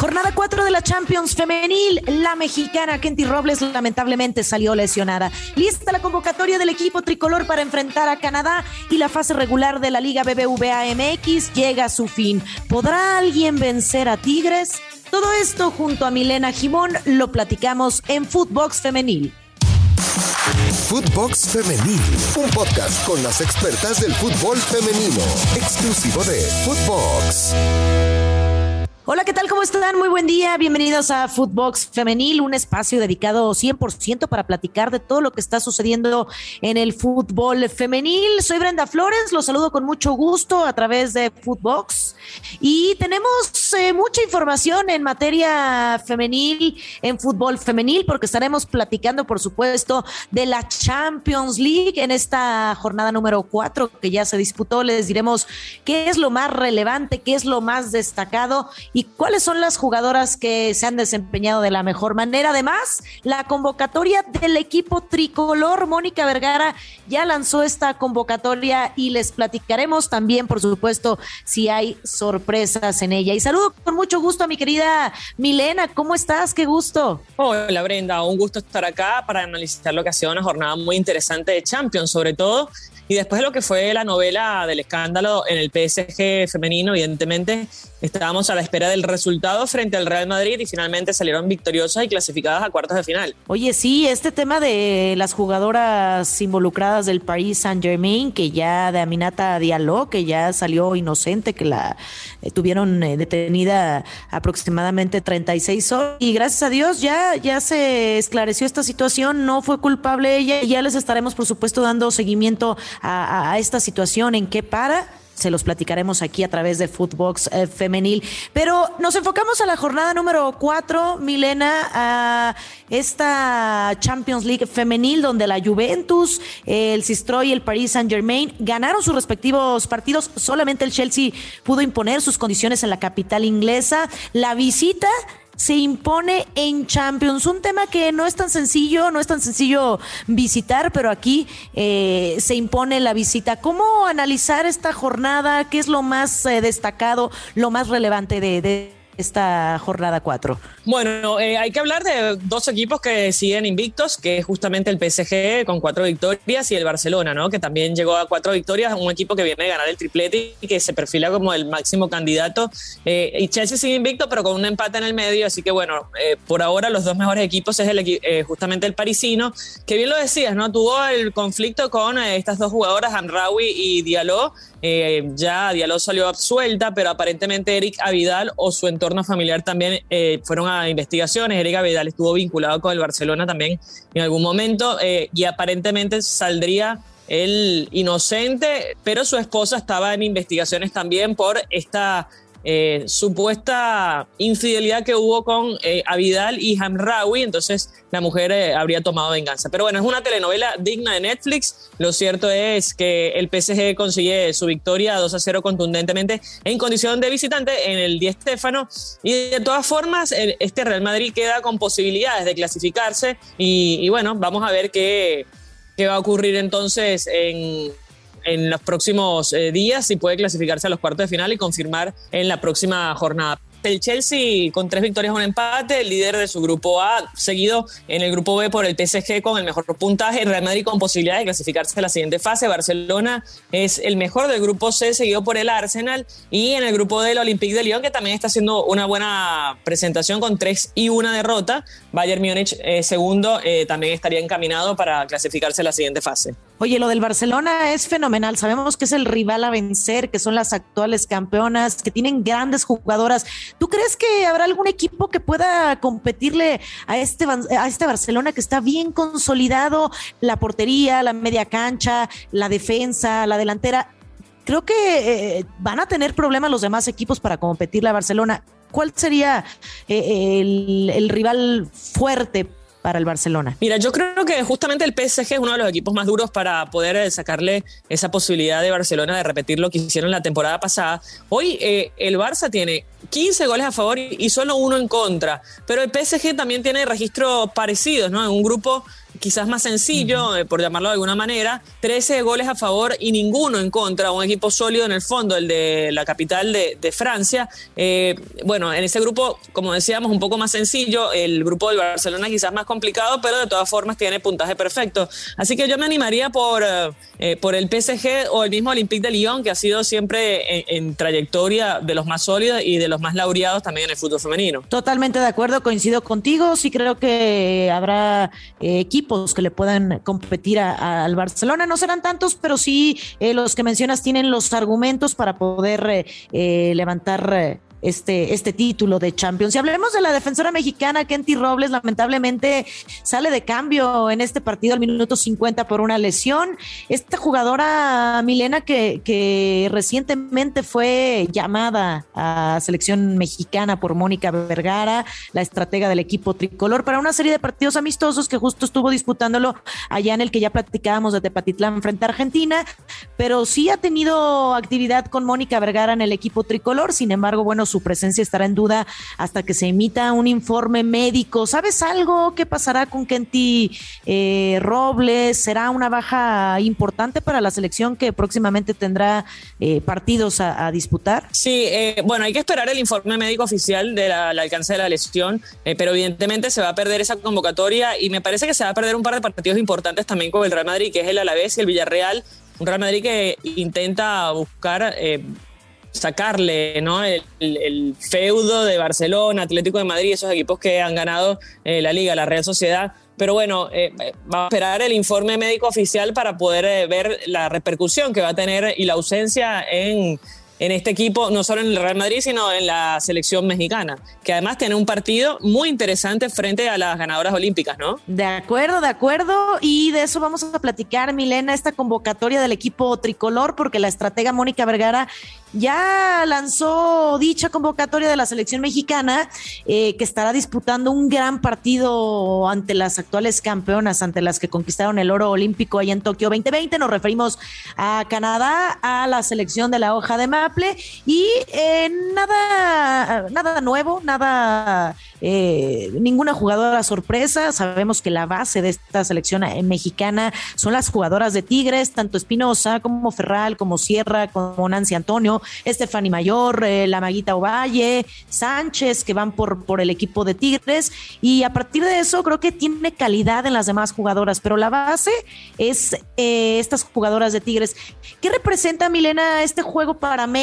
Jornada 4 de la Champions Femenil. La mexicana Kenty Robles lamentablemente salió lesionada. Lista la convocatoria del equipo tricolor para enfrentar a Canadá y la fase regular de la Liga BBVA MX llega a su fin. ¿Podrá alguien vencer a Tigres? Todo esto junto a Milena Jimón lo platicamos en Footbox Femenil. Footbox Femenil, un podcast con las expertas del fútbol femenino, exclusivo de Footbox. Hola, ¿qué tal? ¿Cómo están? Muy buen día. Bienvenidos a Footbox Femenil, un espacio dedicado 100% para platicar de todo lo que está sucediendo en el fútbol femenil. Soy Brenda Flores, los saludo con mucho gusto a través de Footbox y tenemos eh, mucha información en materia femenil, en fútbol femenil, porque estaremos platicando, por supuesto, de la Champions League en esta jornada número 4 que ya se disputó. Les diremos qué es lo más relevante, qué es lo más destacado y cuáles son las jugadoras que se han desempeñado de la mejor manera. Además, la convocatoria del equipo tricolor, Mónica Vergara, ya lanzó esta convocatoria y les platicaremos también, por supuesto, si hay sorpresas en ella. Y saludo con mucho gusto a mi querida Milena. ¿Cómo estás? Qué gusto. Hola Brenda, un gusto estar acá para analizar lo que ha sido una jornada muy interesante de Champions, sobre todo y después de lo que fue la novela del escándalo en el PSG femenino, evidentemente estábamos a la espera del resultado frente al Real Madrid y finalmente salieron victoriosas y clasificadas a cuartos de final. Oye, sí, este tema de las jugadoras involucradas del Paris Saint Germain, que ya de Aminata Diallo, que ya salió inocente, que la eh, tuvieron eh, detenida aproximadamente 36 horas y gracias a Dios ya, ya se esclareció esta situación, no fue culpable ella y ya les estaremos por supuesto dando seguimiento a, esta situación, en qué para se los platicaremos aquí a través de Footbox eh, Femenil. Pero nos enfocamos a la jornada número 4, Milena, a esta Champions League Femenil, donde la Juventus, el Sistro y el Paris Saint Germain ganaron sus respectivos partidos. Solamente el Chelsea pudo imponer sus condiciones en la capital inglesa. La visita se impone en Champions. Un tema que no es tan sencillo, no es tan sencillo visitar, pero aquí eh, se impone la visita. ¿Cómo analizar esta jornada? ¿Qué es lo más eh, destacado, lo más relevante de esta jornada 4? Bueno, eh, hay que hablar de dos equipos que siguen invictos, que es justamente el PSG con cuatro victorias y el Barcelona, ¿no? Que también llegó a cuatro victorias, un equipo que viene a ganar el triplete y que se perfila como el máximo candidato. Eh, y Chelsea sigue invicto, pero con un empate en el medio, así que bueno, eh, por ahora los dos mejores equipos es el, justamente el parisino, que bien lo decías, ¿no? Tuvo el conflicto con estas dos jugadoras, Amraoui y Diallo. Ya Diallo salió absuelta, pero aparentemente Eric Avidal o su entorno familiar también fueron a investigaciones. Erika Vidal estuvo vinculado con el Barcelona también en algún momento eh, y aparentemente saldría el inocente, pero su esposa estaba en investigaciones también por esta eh, supuesta infidelidad que hubo con eh, Avidal y Hamraoui, entonces la mujer eh, habría tomado venganza. Pero bueno, es una telenovela digna de Netflix. Lo cierto es que el PSG consigue su victoria 2 a 0 contundentemente en condición de visitante en el Di Stéfano. Y de todas formas, este Real Madrid queda con posibilidades de clasificarse. Y, bueno, vamos a ver qué, qué va a ocurrir entonces en en los próximos eh, días y puede clasificarse a los cuartos de final y confirmar en la próxima jornada. El Chelsea con tres victorias, un empate, el líder de su grupo A, seguido en el grupo B por el PSG con el mejor puntaje, Real Madrid con posibilidad de clasificarse a la siguiente fase, Barcelona es el mejor del grupo C, seguido por el Arsenal, y en el grupo D el Olympique de Lyon, que también está haciendo una buena presentación con tres y una derrota, Bayern Múnich eh, segundo, eh, también estaría encaminado para clasificarse a la siguiente fase. Oye, lo del Barcelona es fenomenal. Sabemos que es el rival a vencer, que son las actuales campeonas, que tienen grandes jugadoras. ¿Tú crees que habrá algún equipo que pueda competirle a este, a este Barcelona que está bien consolidado? La portería, la media cancha, la defensa, la delantera. Creo que eh, van a tener problemas los demás equipos para competirle a Barcelona. ¿Cuál sería eh, el, el rival fuerte para el Barcelona? Mira, yo creo que justamente el PSG es uno de los equipos más duros para poder eh, sacarle esa posibilidad de Barcelona de repetir lo que hicieron la temporada pasada. Hoy eh, el Barça tiene 15 goles a favor y solo uno en contra, pero el PSG también tiene registros parecidos, ¿no? En un grupo quizás más sencillo, eh, por llamarlo de alguna manera, 13 goles a favor y ninguno en contra, un equipo sólido en el fondo, el de la capital de, Francia. Eh, bueno, en ese grupo, como decíamos, un poco más sencillo, el grupo del Barcelona quizás más complicado, pero de todas formas tiene puntaje perfecto. Así que yo me animaría por, eh, por el PSG o el mismo Olympique de Lyon, que ha sido siempre en, trayectoria de los más sólidos y de los más laureados también en el fútbol femenino. Totalmente de acuerdo, coincido contigo, sí creo que habrá equipos que le puedan competir al Barcelona. No serán tantos, pero sí eh, los que mencionas tienen los argumentos para poder eh, eh, levantar este, este título de Champions. Si hablemos de la defensora mexicana, Kenty Robles, lamentablemente sale de cambio en este partido al minuto 50 por una lesión. Esta jugadora Milena que, que recientemente fue llamada a selección mexicana por Mónica Vergara, la estratega del equipo tricolor, para una serie de partidos amistosos que justo estuvo disputándolo allá en el que ya platicábamos de Tepatitlán frente a Argentina, pero sí ha tenido actividad con Mónica Vergara en el equipo tricolor. Sin embargo, bueno, su presencia estará en duda hasta que se emita un informe médico. ¿Sabes algo? ¿Qué pasará con Kenty eh, Robles? ¿Será una baja importante para la selección que próximamente tendrá eh, partidos a, disputar? Sí, eh, bueno, hay que esperar el informe médico oficial del alcance de la lesión, pero evidentemente se va a perder esa convocatoria y me parece que se va a perder un par de partidos importantes también con el Real Madrid, que es el Alavés y el Villarreal. Un Real Madrid que intenta buscar sacarle ¿no? El, feudo de Barcelona, Atlético de Madrid, esos equipos que han ganado eh, la liga, la Real Sociedad. Pero bueno, eh, va a esperar el informe médico oficial para poder eh, ver la repercusión que va a tener y la ausencia en en este equipo, no solo en el Real Madrid, sino en la selección mexicana, que además tiene un partido muy interesante frente a las ganadoras olímpicas, ¿no? De acuerdo, de acuerdo. Y de eso vamos a platicar, Milena, esta convocatoria del equipo tricolor, porque la estratega Mónica Vergara ya lanzó dicha convocatoria de la selección mexicana, eh, que estará disputando un gran partido ante las actuales campeonas, ante las que conquistaron el oro olímpico allá en Tokio 2020. Nos referimos a Canadá, a la selección de la hoja de Y eh, nada, nada nuevo, nada, eh, ninguna jugadora sorpresa. Sabemos que la base de esta selección mexicana son las jugadoras de Tigres, tanto Espinosa como Ferral, como Sierra, como Nancy Antonio Estefani Mayor, eh, la Maguita Ovalle, Sánchez, que van por, por el equipo de Tigres. Y a partir de eso creo que tiene calidad en las demás jugadoras, pero la base es eh, estas jugadoras de Tigres. ¿Qué representa, Milena, este juego para México?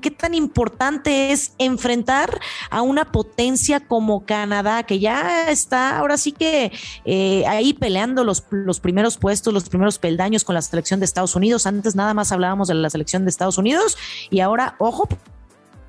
¿Qué tan importante es enfrentar a una potencia como Canadá, que ya está ahora sí que eh, ahí peleando los, los primeros puestos, los primeros peldaños con la selección de Estados Unidos? Antes nada más hablábamos de la selección de Estados Unidos y ahora, ojo,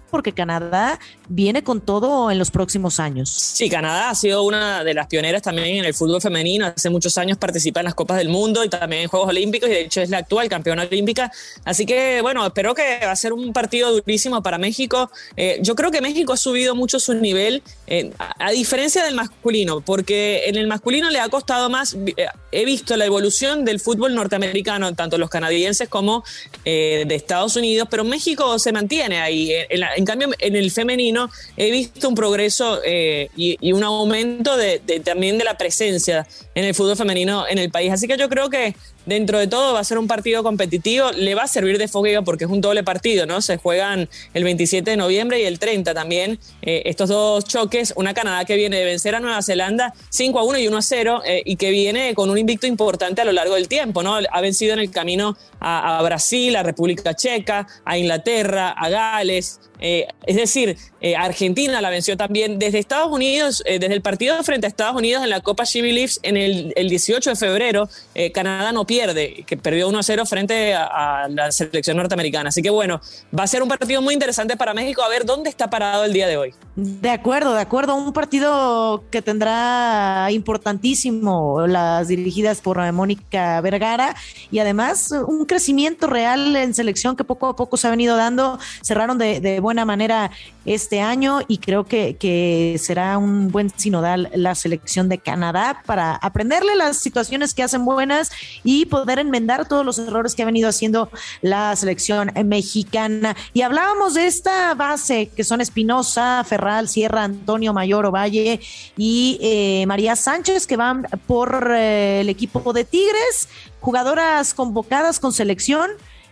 porque Canadá viene con todo en los próximos años. Sí, Canadá ha sido una de las pioneras también en el fútbol femenino. Hace muchos años participa en las Copas del Mundo y también en Juegos Olímpicos y de hecho es la actual campeona olímpica. Así que bueno, espero que va a ser un partido durísimo para México. Eh, yo creo que México ha subido mucho su nivel, eh, a, diferencia del masculino, porque en el masculino le ha costado más. Eh, he visto la evolución del fútbol norteamericano, tanto los canadienses como de Estados Unidos, pero México se mantiene ahí. En cambio, en el femenino he visto un progreso eh, y, un aumento de, también de la presencia en el fútbol femenino en el país. Así que yo creo que dentro de todo va a ser un partido competitivo, le va a servir de fogueo porque es un doble partido, ¿no? Se juegan el 27 de noviembre y el 30 también eh, estos dos choques, una Canadá que viene de vencer a Nueva Zelanda 5 a 1 y 1 a 0 eh, y que viene con un invicto importante a lo largo del tiempo, ¿no? Ha vencido en el camino a, Brasil, a República Checa, a Inglaterra, a Gales, eh, es decir, Argentina la venció también desde Estados Unidos, desde el partido frente a Estados Unidos en la Copa Chevy Leafs en el, el 18 de febrero, Canadá no pierde que perdió 1 a 0 frente a, la selección norteamericana. Así que bueno, va a ser un partido muy interesante para México. A ver dónde está parado el día de hoy. De acuerdo, de acuerdo. Un partido que tendrá importantísimo las dirigidas por Mónica Vergara y además un crecimiento real en selección que poco a poco se ha venido dando. Cerraron de, de buena manera este año y creo que, que será un buen sinodal la selección de Canadá para aprenderle las situaciones que hacen buenas y y poder enmendar todos los errores que ha venido haciendo la selección mexicana. Y hablábamos de esta base que son Espinosa, Ferral, Sierra, Antonio Mayor, Ovalle y eh, María Sánchez, que van por eh, el equipo de Tigres, jugadoras convocadas con selección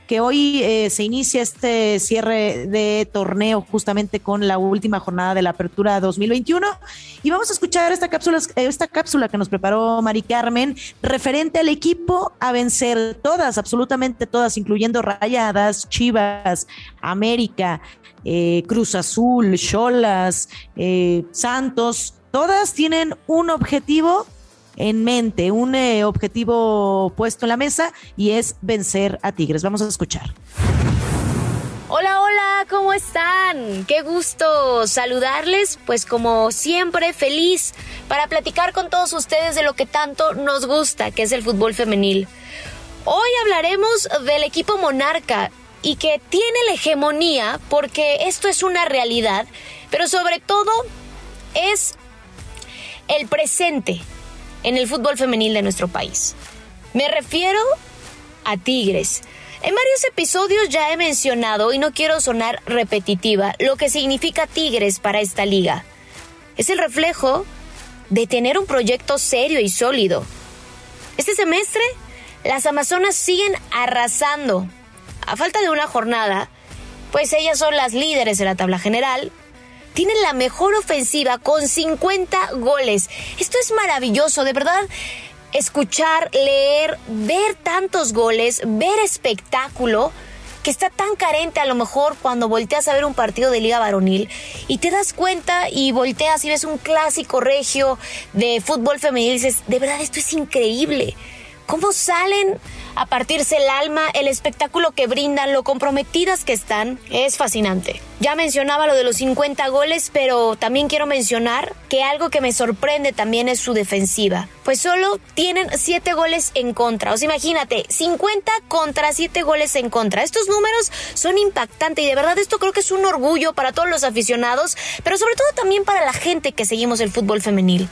que hoy eh, se inicia este cierre de torneo justamente con la última jornada de la apertura 2021 y vamos a escuchar esta cápsula, esta cápsula que nos preparó Mari Carmen referente al equipo a vencer todas, absolutamente todas, incluyendo Rayadas, Chivas, América, eh, Cruz Azul, Cholas, eh, Santos, todas tienen un objetivo en mente, un eh, objetivo puesto en la mesa y es vencer a Tigres. Vamos a escuchar. Hola, hola, ¿cómo están? Qué gusto saludarles, pues como siempre feliz para platicar con todos ustedes de lo que tanto nos gusta, que es el fútbol femenil. Hoy hablaremos del equipo Monarca y que tiene la hegemonía porque esto es una realidad, pero sobre todo es el presente, en el fútbol femenil de nuestro país. Me refiero a Tigres. En varios episodios ya he mencionado, y no quiero sonar repetitiva, lo que significa Tigres para esta liga. Es el reflejo de tener un proyecto serio y sólido. Este semestre, las Amazonas siguen arrasando. A falta de una jornada, pues ellas son las líderes de la tabla general, tienen la mejor ofensiva con 50 goles. Esto es maravilloso, de verdad. Escuchar, leer, ver tantos goles, ver espectáculo que está tan carente a lo mejor cuando volteas a ver un partido de liga varonil y te das cuenta y volteas y ves un clásico regio de fútbol femenil y dices, de verdad esto es increíble. ¿Cómo salen a partirse el alma, el espectáculo que brindan, lo comprometidas que están, es fascinante. Ya mencionaba lo de los 50 goles, pero también quiero mencionar que algo que me sorprende también es su defensiva. Pues solo tienen 7 goles en contra. O sea, imagínate, 50 contra 7 goles en contra. Estos números son impactantes y de verdad esto creo que es un orgullo para todos los aficionados, pero sobre todo también para la gente que seguimos el fútbol femenil.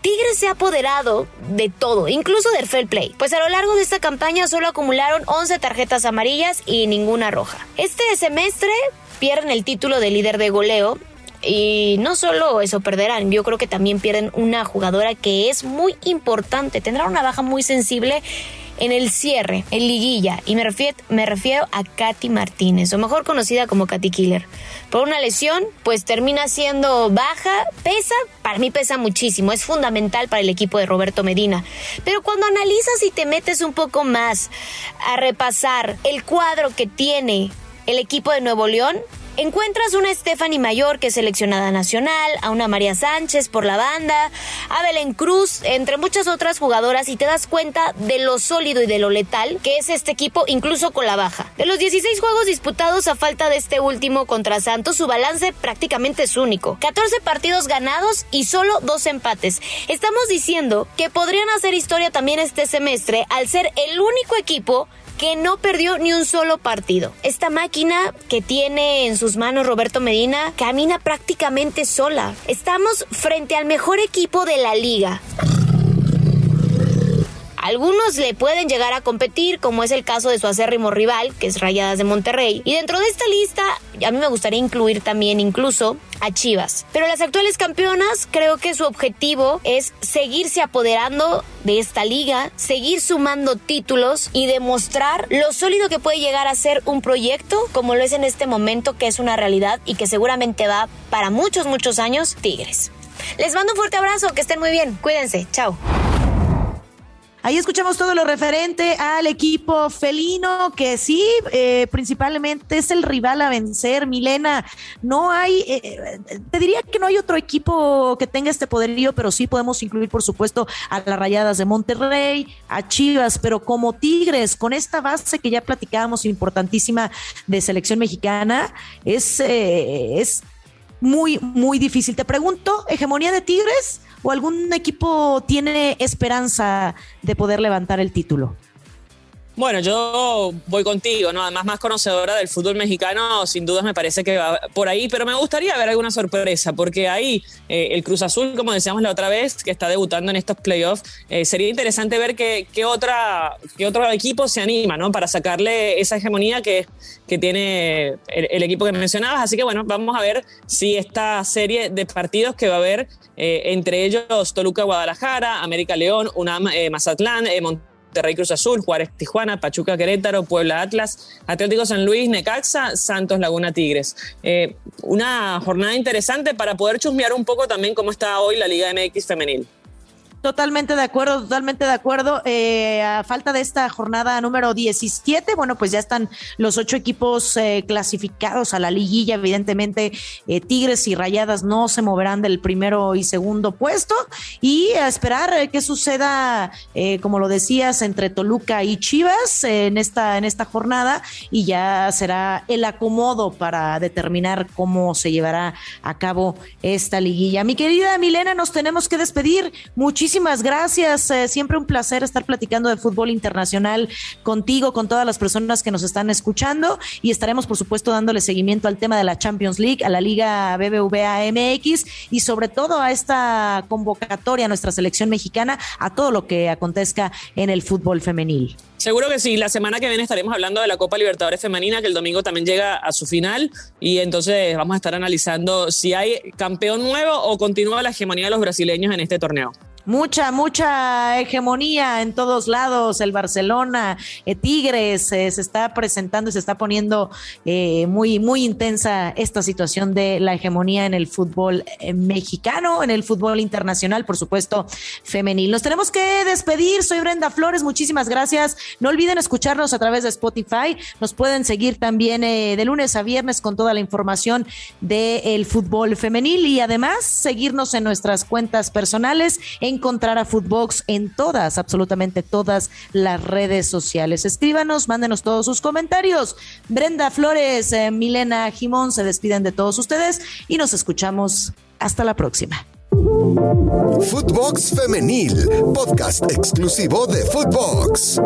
Tigres se ha apoderado de todo, incluso del fair play. Pues a lo largo de esta campaña solo acumularon 11 tarjetas amarillas y ninguna roja. Este semestre pierden el título de líder de goleo y no solo eso perderán, yo creo que también pierden una jugadora que es muy importante, tendrá una baja muy sensible en el cierre, en liguilla, y me refiero, me refiero a Katy Martínez, o mejor conocida como Katy Killer. Por una lesión, pues termina siendo baja, pesa, para mí pesa muchísimo, es fundamental para el equipo de Roberto Medina. Pero cuando analizas y te metes un poco más a repasar el cuadro que tiene el equipo de Nuevo León, Encuentras una Stephanie Mayor que es seleccionada nacional, a una María Sánchez por la banda, a Belén Cruz, entre muchas otras jugadoras y te das cuenta de lo sólido y de lo letal que es este equipo incluso con la baja. De los 16 juegos disputados a falta de este último contra Santos, su balance prácticamente es único. 14 partidos ganados y solo dos empates. Estamos diciendo que podrían hacer historia también este semestre al ser el único equipo que no perdió ni un solo partido. Esta máquina que tiene en sus manos Roberto Medina camina prácticamente sola. Estamos frente al mejor equipo de la liga. Algunos le pueden llegar a competir, como es el caso de su acérrimo rival, que es Rayadas de Monterrey. Y dentro de esta lista, a mí me gustaría incluir también incluso a Chivas. Pero las actuales campeonas, creo que su objetivo es seguirse apoderando de esta liga, seguir sumando títulos y demostrar lo sólido que puede llegar a ser un proyecto, como lo es en este momento, que es una realidad y que seguramente va para muchos, muchos años, Tigres. Les mando un fuerte abrazo, que estén muy bien, cuídense, chao. Ahí escuchamos todo lo referente al equipo felino, que sí, eh, principalmente es el rival a vencer. Milena, no hay, eh, eh, te diría que no hay otro equipo que tenga este poderío, pero sí podemos incluir, por supuesto, a las Rayadas de Monterrey, a Chivas, pero como Tigres, con esta base que ya platicábamos, importantísima de selección mexicana, es, es muy, muy difícil. Te pregunto, ¿hegemonía de Tigres? o algún equipo tiene esperanza de poder levantar el título? Bueno, yo voy contigo, ¿no? Además, más conocedora del fútbol mexicano, sin dudas me parece que va por ahí, pero me gustaría ver alguna sorpresa, porque ahí eh, el Cruz Azul, como decíamos la otra vez, que está debutando en estos playoffs, eh, sería interesante ver qué, otra, qué otro equipo se anima, ¿no? Para sacarle esa hegemonía que, que tiene el, equipo que mencionabas. Así que, bueno, vamos a ver si esta serie de partidos que va a haber, eh, entre ellos Toluca, Guadalajara, América León, UNAM, Mazatlán, Monterrey, Monterrey Cruz Azul, Juárez Tijuana, Pachuca Querétaro, Puebla Atlas, Atlético San Luis, Necaxa, Santos Laguna Tigres. Eh, una jornada interesante para poder chusmear un poco también cómo está hoy la Liga MX femenil. Totalmente de acuerdo, totalmente de acuerdo. Eh, a falta de esta jornada número 17, bueno, pues ya están los ocho equipos eh, clasificados a la liguilla. Evidentemente, eh, Tigres y Rayadas no se moverán del primero y segundo puesto. Y a esperar qué suceda, como lo decías, entre Toluca y Chivas en esta, en esta jornada. Y ya será el acomodo para determinar cómo se llevará a cabo esta liguilla. Mi querida Milena, nos tenemos que despedir. Muchísimas muchísimas gracias. Eh, siempre un placer estar platicando de fútbol internacional contigo, con todas las personas que nos están escuchando y estaremos, por supuesto, dándole seguimiento al tema de la Champions League, a la Liga BBVA MX y sobre todo a esta convocatoria a nuestra selección mexicana, a todo lo que acontezca en el fútbol femenil. Seguro que sí. La semana que viene estaremos hablando de la Copa Libertadores Femenina, que el domingo también llega a su final. Y entonces vamos a estar analizando si hay campeón nuevo o continúa la hegemonía de los brasileños en este torneo mucha, mucha hegemonía en todos lados. El Barcelona, eh, Tigres, eh, se está presentando y se está poniendo eh, muy, muy intensa esta situación de la hegemonía en el fútbol mexicano, en el fútbol internacional, por supuesto, femenil. Nos tenemos que despedir. Soy Brenda Flores. Muchísimas gracias. No olviden escucharnos a través de Spotify. Nos pueden seguir también de lunes a viernes con toda la información del fútbol femenil y además seguirnos en nuestras cuentas personales en encontrar a Footbox en todas, absolutamente todas las redes sociales. Escríbanos, mándenos todos sus comentarios. Brenda Flores, eh, Milena Jimón se despiden de todos ustedes y nos escuchamos hasta la próxima. Footbox Femenil, podcast exclusivo de Footbox.